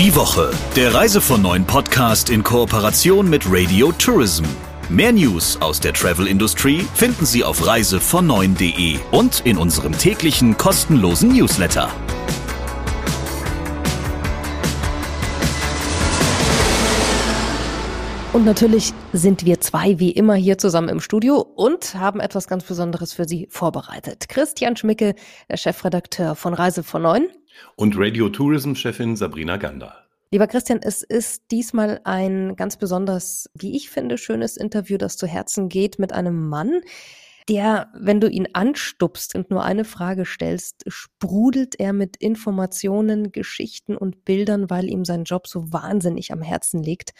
Die Woche, der Reise von neuen Podcast in Kooperation mit Radio Tourism. Mehr News aus der Travel-Industrie finden Sie auf reisevon9.de und in unserem täglichen kostenlosen Newsletter. Und natürlich sind wir zwei wie immer hier zusammen im Studio und haben etwas ganz Besonderes für Sie vorbereitet. Christian Schmicke, der Chefredakteur von Reise von Neun. Und Radio Tourism Chefin Sabrina Gander. Lieber Christian, es ist diesmal ein ganz besonders, wie ich finde, schönes Interview, das zu Herzen geht mit einem Mann, der, wenn du ihn anstupst und nur eine Frage stellst, sprudelt er mit Informationen, Geschichten und Bildern, weil ihm sein Job so wahnsinnig am Herzen liegt.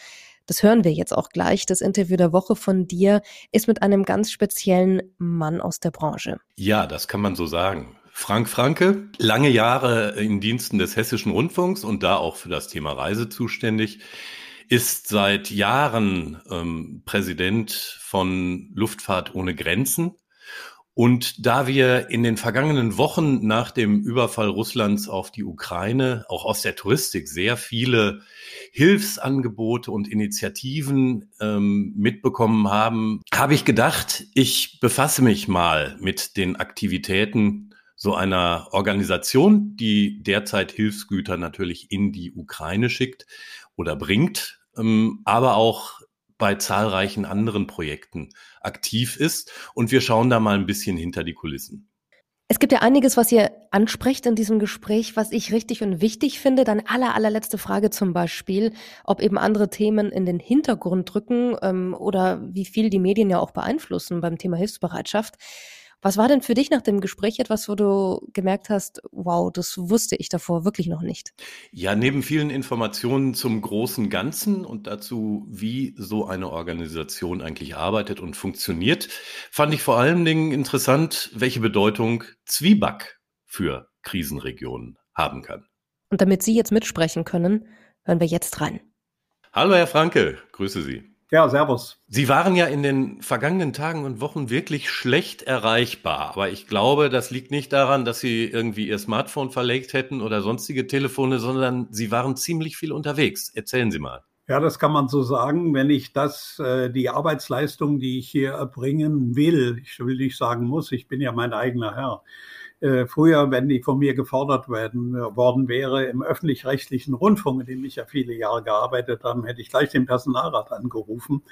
Das hören wir jetzt auch gleich. Das Interview der Woche von dir ist mit einem ganz speziellen Mann aus der Branche. Ja, das kann man so sagen. Frank Franke, lange Jahre in Diensten des Hessischen Rundfunks und da auch für das Thema Reise zuständig, ist seit Jahren ähm, Präsident von Luftfahrt ohne Grenzen. Und da wir in den vergangenen Wochen nach dem Überfall Russlands auf die Ukraine auch aus der Touristik sehr viele Hilfsangebote und Initiativen ähm, mitbekommen haben, habe ich gedacht, ich befasse mich mal mit den Aktivitäten so einer Organisation, die derzeit Hilfsgüter natürlich in die Ukraine schickt oder bringt, ähm, aber auch bei zahlreichen anderen Projekten aktiv ist. Und wir schauen da mal ein bisschen hinter die Kulissen. Es gibt ja einiges, was ihr ansprecht in diesem Gespräch, was ich richtig und wichtig finde. Dann aller, allerletzte Frage zum Beispiel, ob eben andere Themen in den Hintergrund drücken ähm, oder wie viel die Medien ja auch beeinflussen beim Thema Hilfsbereitschaft. Was war denn für dich nach dem Gespräch etwas, wo du gemerkt hast, wow, das wusste ich davor wirklich noch nicht? Ja, neben vielen Informationen zum großen Ganzen und dazu, wie so eine Organisation eigentlich arbeitet und funktioniert, fand ich vor allen Dingen interessant, welche Bedeutung Zwieback für Krisenregionen haben kann. Und damit Sie jetzt mitsprechen können, hören wir jetzt rein. Hallo, Herr Franke, grüße Sie. Ja, servus. Sie waren ja in den vergangenen Tagen und Wochen wirklich schlecht erreichbar. Aber ich glaube, das liegt nicht daran, dass Sie irgendwie Ihr Smartphone verlegt hätten oder sonstige Telefone, sondern Sie waren ziemlich viel unterwegs. Erzählen Sie mal. Ja, das kann man so sagen. Wenn ich das, äh, die Arbeitsleistung, die ich hier erbringen will, ich will nicht sagen muss, ich bin ja mein eigener Herr, äh, früher, wenn die von mir gefordert werden, äh, worden wäre im öffentlich-rechtlichen Rundfunk, in dem ich ja viele Jahre gearbeitet habe, hätte ich gleich den Personalrat angerufen.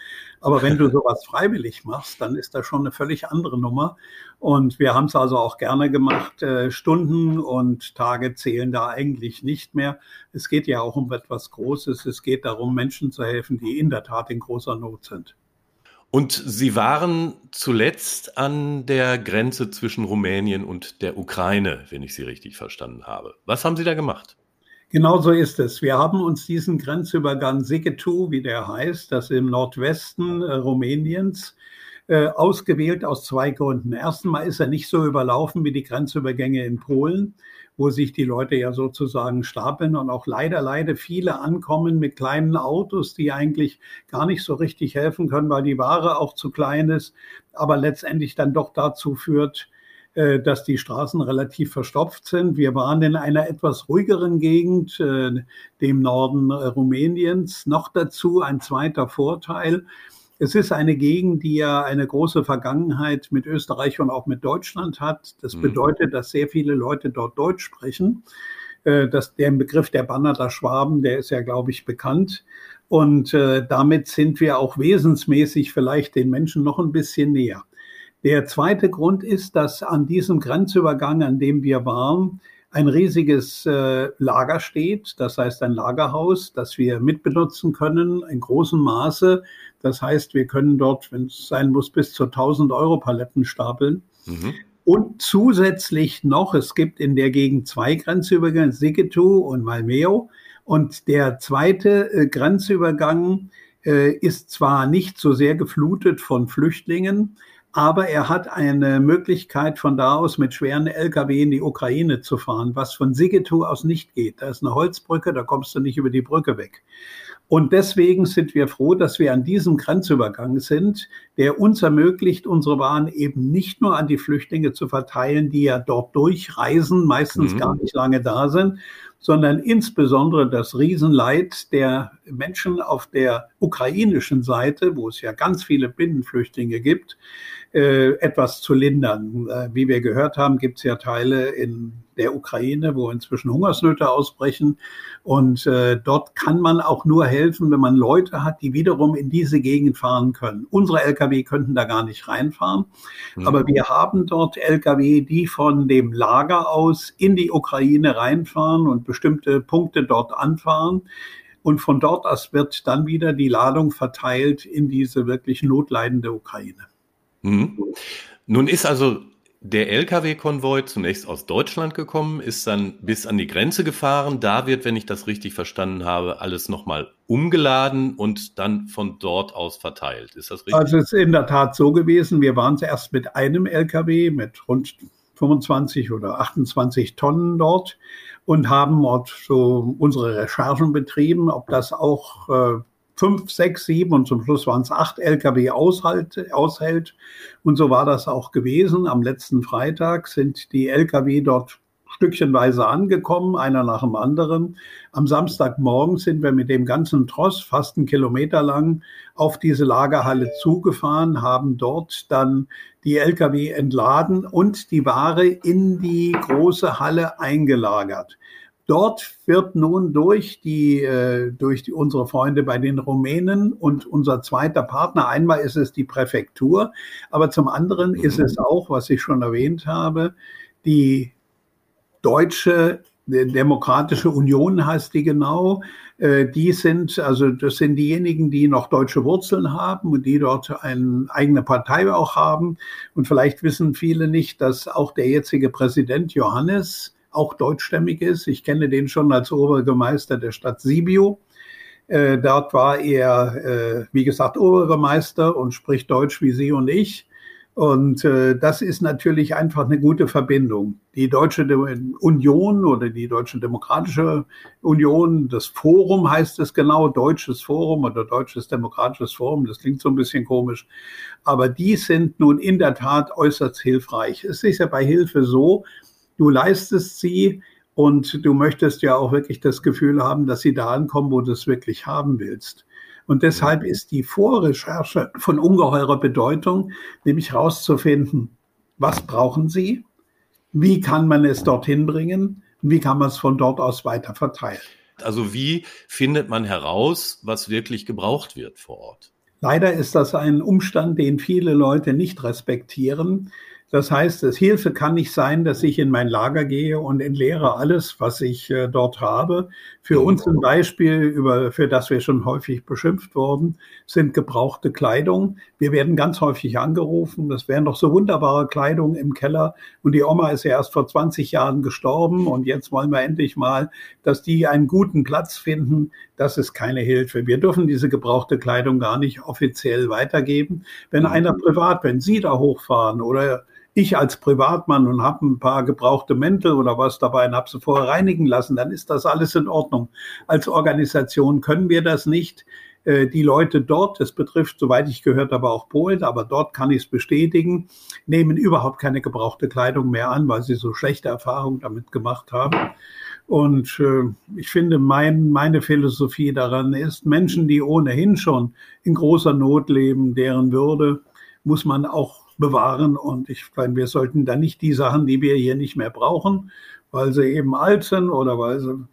Aber wenn du sowas freiwillig machst, dann ist das schon eine völlig andere Nummer. Und wir haben es also auch gerne gemacht. Äh, Stunden und Tage zählen da eigentlich nicht mehr. Es geht ja auch um etwas Großes. Es geht darum, Menschen zu helfen, die in der Tat in großer Not sind. Und Sie waren zuletzt an der Grenze zwischen Rumänien und der Ukraine, wenn ich Sie richtig verstanden habe. Was haben Sie da gemacht? Genau so ist es. Wir haben uns diesen Grenzübergang Sighetu, wie der heißt, das im Nordwesten äh, Rumäniens, äh, ausgewählt aus zwei Gründen. Erstmal ist er nicht so überlaufen wie die Grenzübergänge in Polen wo sich die Leute ja sozusagen stapeln und auch leider, leider viele ankommen mit kleinen Autos, die eigentlich gar nicht so richtig helfen können, weil die Ware auch zu klein ist, aber letztendlich dann doch dazu führt, äh, dass die Straßen relativ verstopft sind. Wir waren in einer etwas ruhigeren Gegend, äh, dem Norden Rumäniens. Noch dazu ein zweiter Vorteil. Es ist eine Gegend, die ja eine große Vergangenheit mit Österreich und auch mit Deutschland hat. Das mhm. bedeutet, dass sehr viele Leute dort Deutsch sprechen. Äh, das, der Begriff der Bannerter Schwaben, der ist ja, glaube ich, bekannt. Und äh, damit sind wir auch wesensmäßig vielleicht den Menschen noch ein bisschen näher. Der zweite Grund ist, dass an diesem Grenzübergang, an dem wir waren, ein riesiges äh, Lager steht, das heißt ein Lagerhaus, das wir mitbenutzen können in großem Maße. Das heißt, wir können dort, wenn es sein muss, bis zu 1000 Euro Paletten stapeln. Mhm. Und zusätzlich noch, es gibt in der Gegend zwei Grenzübergänge, Sighetu und Malmeo. Und der zweite äh, Grenzübergang äh, ist zwar nicht so sehr geflutet von Flüchtlingen, aber er hat eine Möglichkeit, von da aus mit schweren Lkw in die Ukraine zu fahren, was von Sighetu aus nicht geht. Da ist eine Holzbrücke, da kommst du nicht über die Brücke weg. Und deswegen sind wir froh, dass wir an diesem Grenzübergang sind, der uns ermöglicht, unsere Waren eben nicht nur an die Flüchtlinge zu verteilen, die ja dort durchreisen, meistens mhm. gar nicht lange da sind, sondern insbesondere das Riesenleid der Menschen auf der ukrainischen Seite, wo es ja ganz viele Binnenflüchtlinge gibt, äh, etwas zu lindern. Äh, wie wir gehört haben, gibt es ja Teile in der Ukraine, wo inzwischen Hungersnöte ausbrechen. Und äh, dort kann man auch nur helfen, wenn man Leute hat, die wiederum in diese Gegend fahren können. Unsere Lkw könnten da gar nicht reinfahren, mhm. aber wir haben dort Lkw, die von dem Lager aus in die Ukraine reinfahren und bestimmte Punkte dort anfahren. Und von dort aus wird dann wieder die Ladung verteilt in diese wirklich notleidende Ukraine. Mhm. Nun ist also der Lkw-Konvoi zunächst aus Deutschland gekommen, ist dann bis an die Grenze gefahren. Da wird, wenn ich das richtig verstanden habe, alles nochmal umgeladen und dann von dort aus verteilt. Ist das richtig? Also es ist in der Tat so gewesen. Wir waren zuerst mit einem Lkw mit rund 25 oder 28 Tonnen dort und haben dort so unsere Recherchen betrieben, ob das auch äh, fünf, sechs, sieben und zum Schluss waren es acht Lkw aushalt, aushält. Und so war das auch gewesen. Am letzten Freitag sind die Lkw dort stückchenweise angekommen, einer nach dem anderen. Am Samstagmorgen sind wir mit dem ganzen Tross, fast einen Kilometer lang, auf diese Lagerhalle zugefahren, haben dort dann die Lkw entladen und die Ware in die große Halle eingelagert. Dort wird nun durch die, äh, durch die, unsere Freunde bei den Rumänen und unser zweiter Partner, einmal ist es die Präfektur, aber zum anderen mhm. ist es auch, was ich schon erwähnt habe, die deutsche Demokratische Union heißt die genau. Äh, die sind, also das sind diejenigen, die noch deutsche Wurzeln haben und die dort eine eigene Partei auch haben. Und vielleicht wissen viele nicht, dass auch der jetzige Präsident Johannes auch deutschstämmig ist. Ich kenne den schon als Oberbürgermeister der Stadt Sibiu. Äh, dort war er, äh, wie gesagt, Oberbürgermeister und spricht Deutsch wie Sie und ich. Und äh, das ist natürlich einfach eine gute Verbindung. Die Deutsche Union oder die Deutsche Demokratische Union, das Forum heißt es genau, Deutsches Forum oder Deutsches Demokratisches Forum, das klingt so ein bisschen komisch. Aber die sind nun in der Tat äußerst hilfreich. Es ist ja bei Hilfe so, du leistest sie und du möchtest ja auch wirklich das Gefühl haben, dass sie da ankommen, wo du es wirklich haben willst. Und deshalb ist die Vorrecherche von ungeheurer Bedeutung, nämlich herauszufinden, was brauchen sie, wie kann man es dorthin bringen wie kann man es von dort aus weiter verteilen. Also wie findet man heraus, was wirklich gebraucht wird vor Ort? Leider ist das ein Umstand, den viele Leute nicht respektieren. Das heißt, das Hilfe kann nicht sein, dass ich in mein Lager gehe und entleere alles, was ich äh, dort habe. Für uns ein Beispiel, über, für das wir schon häufig beschimpft wurden, sind gebrauchte Kleidung. Wir werden ganz häufig angerufen, das wären doch so wunderbare Kleidung im Keller. Und die Oma ist ja erst vor 20 Jahren gestorben und jetzt wollen wir endlich mal, dass die einen guten Platz finden. Das ist keine Hilfe. Wir dürfen diese gebrauchte Kleidung gar nicht offiziell weitergeben. Wenn mhm. einer privat, wenn Sie da hochfahren oder ich als Privatmann und habe ein paar gebrauchte Mäntel oder was dabei und habe sie vorher reinigen lassen, dann ist das alles in Ordnung. Als Organisation können wir das nicht. Äh, die Leute dort, das betrifft, soweit ich gehört habe, auch Polen, aber dort kann ich es bestätigen, nehmen überhaupt keine gebrauchte Kleidung mehr an, weil sie so schlechte Erfahrungen damit gemacht haben. Und äh, ich finde, mein, meine Philosophie daran ist, Menschen, die ohnehin schon in großer Not leben, deren Würde muss man auch bewahren. Und ich meine, wir sollten dann nicht die Sachen, die wir hier nicht mehr brauchen, weil sie eben alt sind oder weil sie,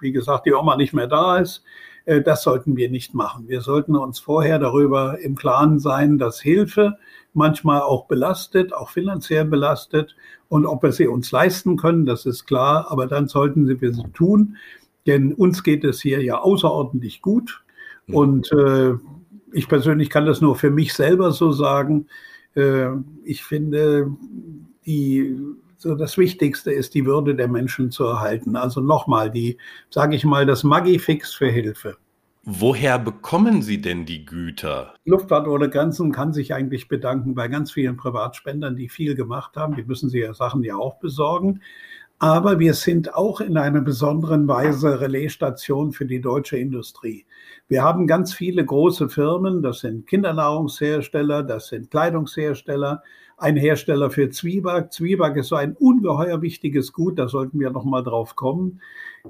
wie gesagt, die Oma nicht mehr da ist, äh, das sollten wir nicht machen. Wir sollten uns vorher darüber im Klaren sein, dass Hilfe manchmal auch belastet, auch finanziell belastet. Und ob wir sie uns leisten können, das ist klar. Aber dann sollten wir sie tun. Denn uns geht es hier ja außerordentlich gut. Und äh, ich persönlich kann das nur für mich selber so sagen. Äh, ich finde, die, so das Wichtigste ist, die Würde der Menschen zu erhalten. Also nochmal, die, sage ich mal, das Magifix für Hilfe. Woher bekommen Sie denn die Güter? Luftfahrt ohne Grenzen kann sich eigentlich bedanken bei ganz vielen Privatspendern, die viel gemacht haben. Die müssen sie ja Sachen ja auch besorgen. Aber wir sind auch in einer besonderen Weise Relaisstation für die deutsche Industrie. Wir haben ganz viele große Firmen, das sind Kindernahrungshersteller, das sind Kleidungshersteller ein Hersteller für Zwieback. Zwieback ist so ein ungeheuer wichtiges Gut, da sollten wir noch mal drauf kommen.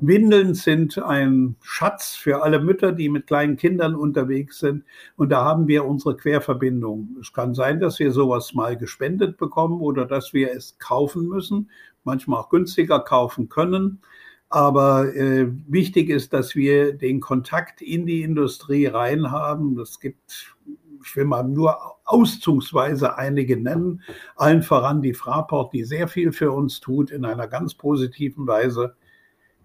Windeln sind ein Schatz für alle Mütter, die mit kleinen Kindern unterwegs sind. Und da haben wir unsere Querverbindung. Es kann sein, dass wir sowas mal gespendet bekommen oder dass wir es kaufen müssen, manchmal auch günstiger kaufen können. Aber äh, wichtig ist, dass wir den Kontakt in die Industrie rein haben. Es gibt, ich will mal nur auszugsweise einige nennen, allen voran die Fraport, die sehr viel für uns tut in einer ganz positiven Weise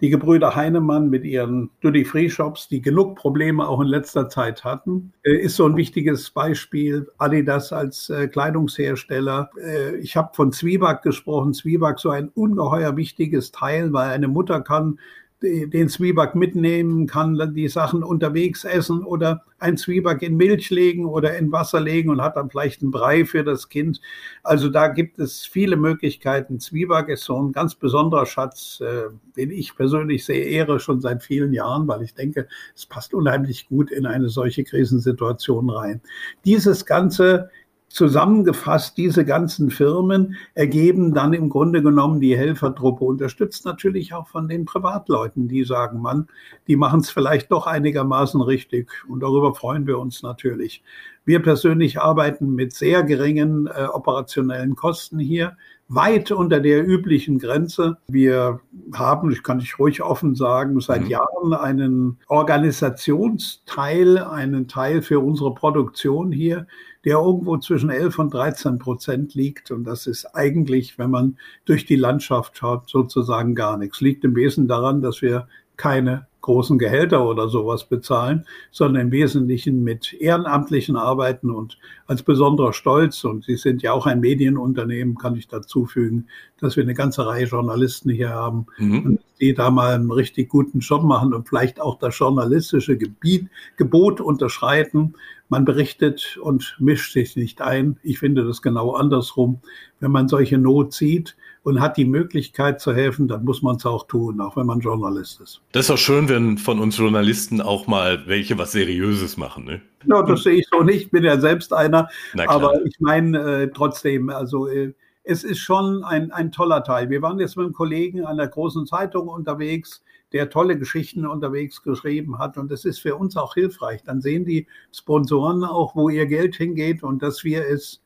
die Gebrüder Heinemann mit ihren Duty-Free-Shops, die genug Probleme auch in letzter Zeit hatten, äh, ist so ein wichtiges Beispiel. Adidas als äh, Kleidungshersteller. Äh, ich habe von Zwieback gesprochen. Zwieback so ein ungeheuer wichtiges Teil, weil eine Mutter kann den Zwieback mitnehmen, kann die Sachen unterwegs essen oder ein Zwieback in Milch legen oder in Wasser legen und hat dann vielleicht einen Brei für das Kind. Also da gibt es viele Möglichkeiten. Zwieback ist so ein ganz besonderer Schatz, äh, den ich persönlich sehr ehre, schon seit vielen Jahren, weil ich denke, es passt unheimlich gut in eine solche Krisensituation rein. Dieses Ganze Zusammengefasst, diese ganzen Firmen ergeben dann im Grunde genommen die Helfertruppe, unterstützt natürlich auch von den Privatleuten, die sagen, man, die machen es vielleicht doch einigermaßen richtig und darüber freuen wir uns natürlich. Wir persönlich arbeiten mit sehr geringen äh, operationellen Kosten hier, weit unter der üblichen Grenze. Wir haben, ich kann ich ruhig offen sagen, seit mhm. Jahren einen Organisationsteil, einen Teil für unsere Produktion hier, der irgendwo zwischen 11 und 13 Prozent liegt. Und das ist eigentlich, wenn man durch die Landschaft schaut, sozusagen gar nichts. Liegt im Wesentlichen daran, dass wir keine großen Gehälter oder sowas bezahlen, sondern im Wesentlichen mit ehrenamtlichen Arbeiten und als besonderer Stolz. Und Sie sind ja auch ein Medienunternehmen, kann ich dazu fügen, dass wir eine ganze Reihe Journalisten hier haben, mhm. die da mal einen richtig guten Job machen und vielleicht auch das journalistische Gebiet, Gebot unterschreiten. Man berichtet und mischt sich nicht ein. Ich finde das genau andersrum. Wenn man solche Not sieht, und hat die Möglichkeit zu helfen, dann muss man es auch tun, auch wenn man Journalist ist. Das ist auch schön, wenn von uns Journalisten auch mal welche was Seriöses machen. Ne? Ja, das sehe ich so nicht. Ich bin ja selbst einer. Aber ich meine äh, trotzdem, also äh, es ist schon ein, ein toller Teil. Wir waren jetzt mit einem Kollegen einer großen Zeitung unterwegs, der tolle Geschichten unterwegs geschrieben hat. Und das ist für uns auch hilfreich. Dann sehen die Sponsoren auch, wo ihr Geld hingeht und dass wir es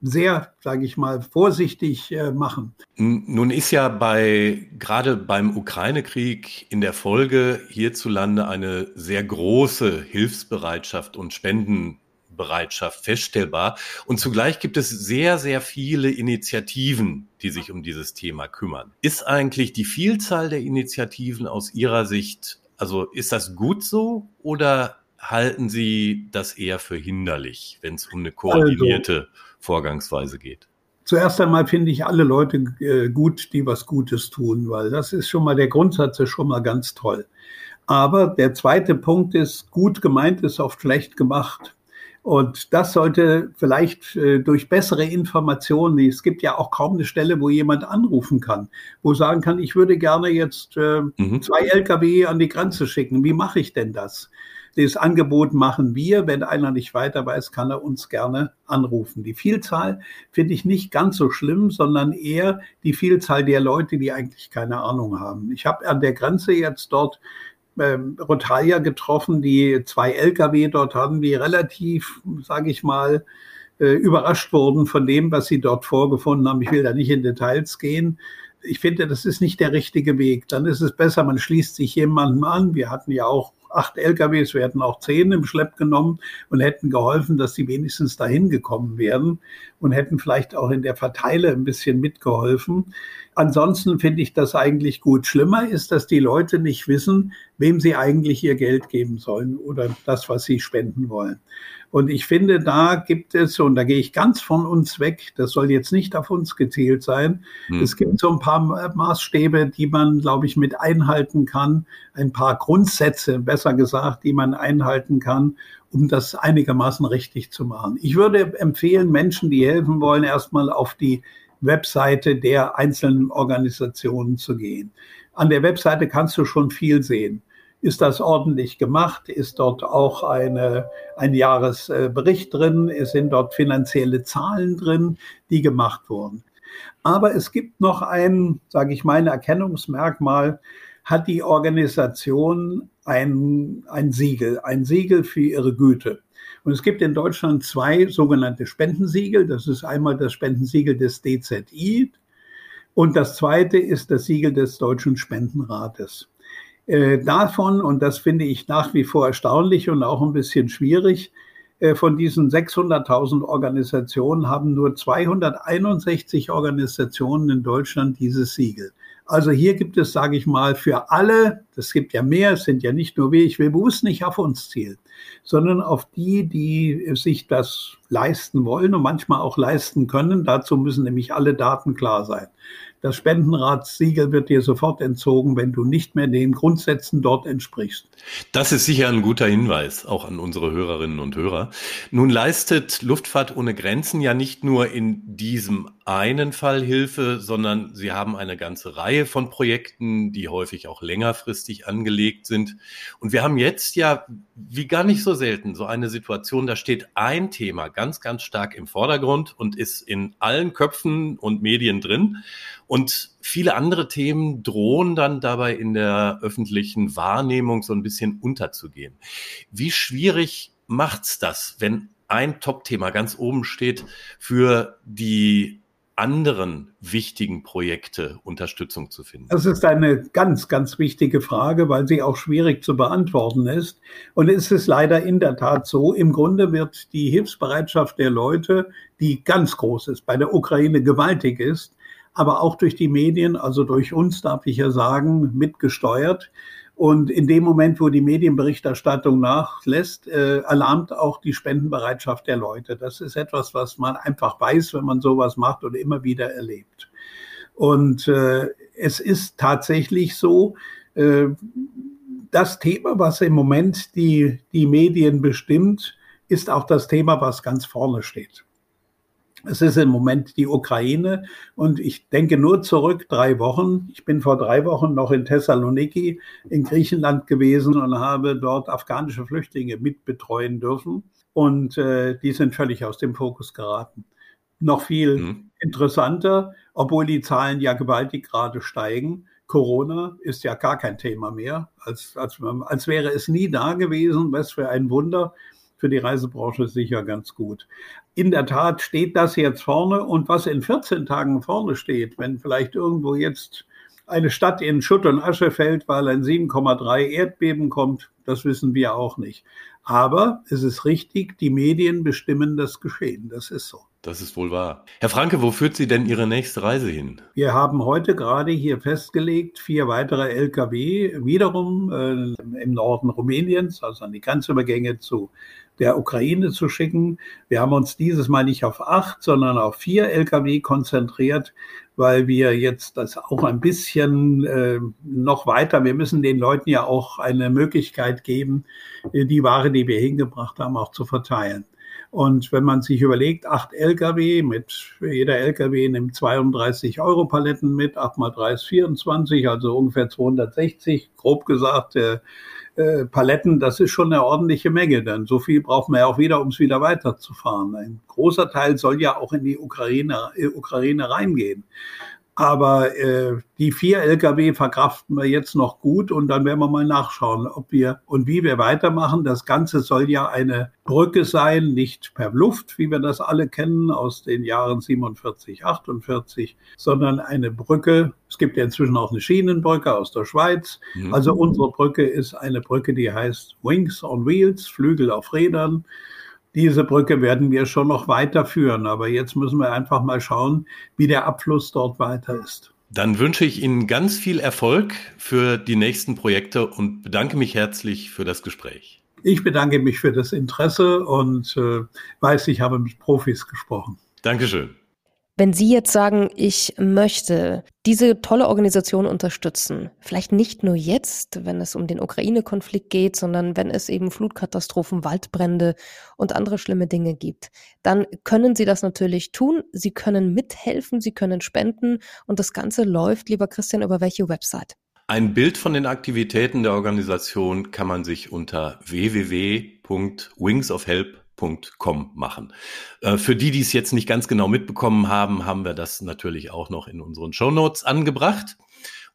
sehr, sage ich mal, vorsichtig äh, machen. Nun ist ja bei gerade beim Ukraine-Krieg in der Folge hierzulande eine sehr große Hilfsbereitschaft und Spendenbereitschaft feststellbar. Und zugleich gibt es sehr, sehr viele Initiativen, die sich um dieses Thema kümmern. Ist eigentlich die Vielzahl der Initiativen aus Ihrer Sicht, also ist das gut so oder halten Sie das eher für hinderlich, wenn es um eine koordinierte also Vorgangsweise geht? Zuerst einmal finde ich alle Leute äh, gut, die was Gutes tun, weil das ist schon mal der Grundsatz, ist schon mal ganz toll. Aber der zweite Punkt ist, gut gemeint ist oft schlecht gemacht. Und das sollte vielleicht äh, durch bessere Informationen, es gibt ja auch kaum eine Stelle, wo jemand anrufen kann, wo sagen kann, ich würde gerne jetzt äh, mhm. zwei Lkw an die Grenze schicken. Wie mache ich denn das? Das Angebot machen wir. Wenn einer nicht weiter weiß, kann er uns gerne anrufen. Die Vielzahl finde ich nicht ganz so schlimm, sondern eher die Vielzahl der Leute, die eigentlich keine Ahnung haben. Ich habe an der Grenze jetzt dort ähm, Rotalia getroffen, die zwei Lkw dort haben, die relativ, sage ich mal, äh, überrascht wurden von dem, was sie dort vorgefunden haben. Ich will da nicht in Details gehen. Ich finde, das ist nicht der richtige Weg. Dann ist es besser, man schließt sich jemandem an. Wir hatten ja auch acht LKWs, wir hätten auch zehn im Schlepp genommen und hätten geholfen, dass sie wenigstens dahin gekommen wären und hätten vielleicht auch in der Verteile ein bisschen mitgeholfen. Ansonsten finde ich das eigentlich gut. Schlimmer ist, dass die Leute nicht wissen, wem sie eigentlich ihr Geld geben sollen oder das, was sie spenden wollen. Und ich finde, da gibt es, und da gehe ich ganz von uns weg, das soll jetzt nicht auf uns gezielt sein. Hm. Es gibt so ein paar Maßstäbe, die man, glaube ich, mit einhalten kann, ein paar Grundsätze, besser gesagt, die man einhalten kann, um das einigermaßen richtig zu machen. Ich würde empfehlen, Menschen, die helfen wollen, erstmal auf die Webseite der einzelnen Organisationen zu gehen. An der Webseite kannst du schon viel sehen. Ist das ordentlich gemacht? Ist dort auch eine, ein Jahresbericht drin? Sind dort finanzielle Zahlen drin, die gemacht wurden? Aber es gibt noch ein, sage ich mal, ein Erkennungsmerkmal, hat die Organisation ein, ein Siegel, ein Siegel für ihre Güte. Und es gibt in Deutschland zwei sogenannte Spendensiegel. Das ist einmal das Spendensiegel des DZI und das zweite ist das Siegel des Deutschen Spendenrates. Äh, davon, und das finde ich nach wie vor erstaunlich und auch ein bisschen schwierig, äh, von diesen 600.000 Organisationen haben nur 261 Organisationen in Deutschland dieses Siegel. Also hier gibt es, sage ich mal, für alle, es gibt ja mehr, es sind ja nicht nur wir, ich will bewusst nicht auf uns zielen, sondern auf die, die sich das leisten wollen und manchmal auch leisten können. Dazu müssen nämlich alle Daten klar sein. Das Spendenratssiegel wird dir sofort entzogen, wenn du nicht mehr den Grundsätzen dort entsprichst. Das ist sicher ein guter Hinweis, auch an unsere Hörerinnen und Hörer. Nun leistet Luftfahrt ohne Grenzen ja nicht nur in diesem einen Fall Hilfe, sondern sie haben eine ganze Reihe von Projekten, die häufig auch längerfristig angelegt sind. Und wir haben jetzt ja, wie gar nicht so selten, so eine Situation, da steht ein Thema ganz, ganz stark im Vordergrund und ist in allen Köpfen und Medien drin. Und viele andere Themen drohen dann dabei in der öffentlichen Wahrnehmung so ein bisschen unterzugehen. Wie schwierig macht's das, wenn ein Top-Thema ganz oben steht für die anderen wichtigen Projekte Unterstützung zu finden? Das ist eine ganz, ganz wichtige Frage, weil sie auch schwierig zu beantworten ist. Und es ist leider in der Tat so, im Grunde wird die Hilfsbereitschaft der Leute, die ganz groß ist, bei der Ukraine gewaltig ist, aber auch durch die Medien, also durch uns, darf ich ja sagen, mitgesteuert. Und in dem Moment, wo die Medienberichterstattung nachlässt, äh, alarmt auch die Spendenbereitschaft der Leute. Das ist etwas, was man einfach weiß, wenn man sowas macht und immer wieder erlebt. Und äh, es ist tatsächlich so, äh, das Thema, was im Moment die, die Medien bestimmt, ist auch das Thema, was ganz vorne steht. Es ist im Moment die Ukraine und ich denke nur zurück drei Wochen. Ich bin vor drei Wochen noch in Thessaloniki in Griechenland gewesen und habe dort afghanische Flüchtlinge mitbetreuen dürfen und äh, die sind völlig aus dem Fokus geraten. Noch viel mhm. interessanter, obwohl die Zahlen ja gewaltig gerade steigen. Corona ist ja gar kein Thema mehr, als, als, als wäre es nie da gewesen. Was für ein Wunder für die Reisebranche sicher ganz gut. In der Tat steht das jetzt vorne und was in 14 Tagen vorne steht, wenn vielleicht irgendwo jetzt eine Stadt in Schutt und Asche fällt, weil ein 7,3 Erdbeben kommt, das wissen wir auch nicht. Aber es ist richtig, die Medien bestimmen das Geschehen. Das ist so. Das ist wohl wahr. Herr Franke, wo führt Sie denn Ihre nächste Reise hin? Wir haben heute gerade hier festgelegt, vier weitere Lkw wiederum äh, im Norden Rumäniens, also an die Grenzübergänge zu der Ukraine zu schicken. Wir haben uns dieses Mal nicht auf acht, sondern auf vier Lkw konzentriert, weil wir jetzt das auch ein bisschen äh, noch weiter, wir müssen den Leuten ja auch eine Möglichkeit geben, die Ware, die wir hingebracht haben, auch zu verteilen. Und wenn man sich überlegt, acht Lkw mit, jeder Lkw nimmt 32 Euro Paletten mit, acht mal drei ist 24, also ungefähr 260, grob gesagt, äh, äh, Paletten, das ist schon eine ordentliche Menge, denn so viel braucht man ja auch wieder, um es wieder weiterzufahren. Ein großer Teil soll ja auch in die Ukraine, äh, Ukraine reingehen. Aber äh, die vier Lkw verkraften wir jetzt noch gut und dann werden wir mal nachschauen, ob wir und wie wir weitermachen. Das Ganze soll ja eine Brücke sein, nicht per Luft, wie wir das alle kennen aus den Jahren 47, 48, sondern eine Brücke. Es gibt ja inzwischen auch eine Schienenbrücke aus der Schweiz. Mhm. Also unsere Brücke ist eine Brücke, die heißt Wings on Wheels, Flügel auf Rädern. Diese Brücke werden wir schon noch weiterführen, aber jetzt müssen wir einfach mal schauen, wie der Abfluss dort weiter ist. Dann wünsche ich Ihnen ganz viel Erfolg für die nächsten Projekte und bedanke mich herzlich für das Gespräch. Ich bedanke mich für das Interesse und äh, weiß, ich habe mit Profis gesprochen. Dankeschön. Wenn Sie jetzt sagen, ich möchte diese tolle Organisation unterstützen, vielleicht nicht nur jetzt, wenn es um den Ukraine-Konflikt geht, sondern wenn es eben Flutkatastrophen, Waldbrände und andere schlimme Dinge gibt, dann können Sie das natürlich tun. Sie können mithelfen, Sie können spenden und das Ganze läuft, lieber Christian, über welche Website? Ein Bild von den Aktivitäten der Organisation kann man sich unter www.wingsofhelp.com machen. Äh, für die, die es jetzt nicht ganz genau mitbekommen haben, haben wir das natürlich auch noch in unseren Show Notes angebracht.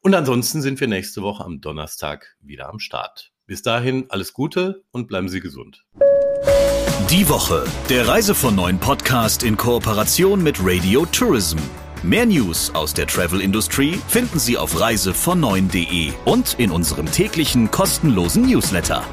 Und ansonsten sind wir nächste Woche am Donnerstag wieder am Start. Bis dahin alles Gute und bleiben Sie gesund. Die Woche, der Reise von neuen Podcast in Kooperation mit Radio Tourism. Mehr News aus der Travel Industry finden Sie auf reisevon9.de und in unserem täglichen kostenlosen Newsletter.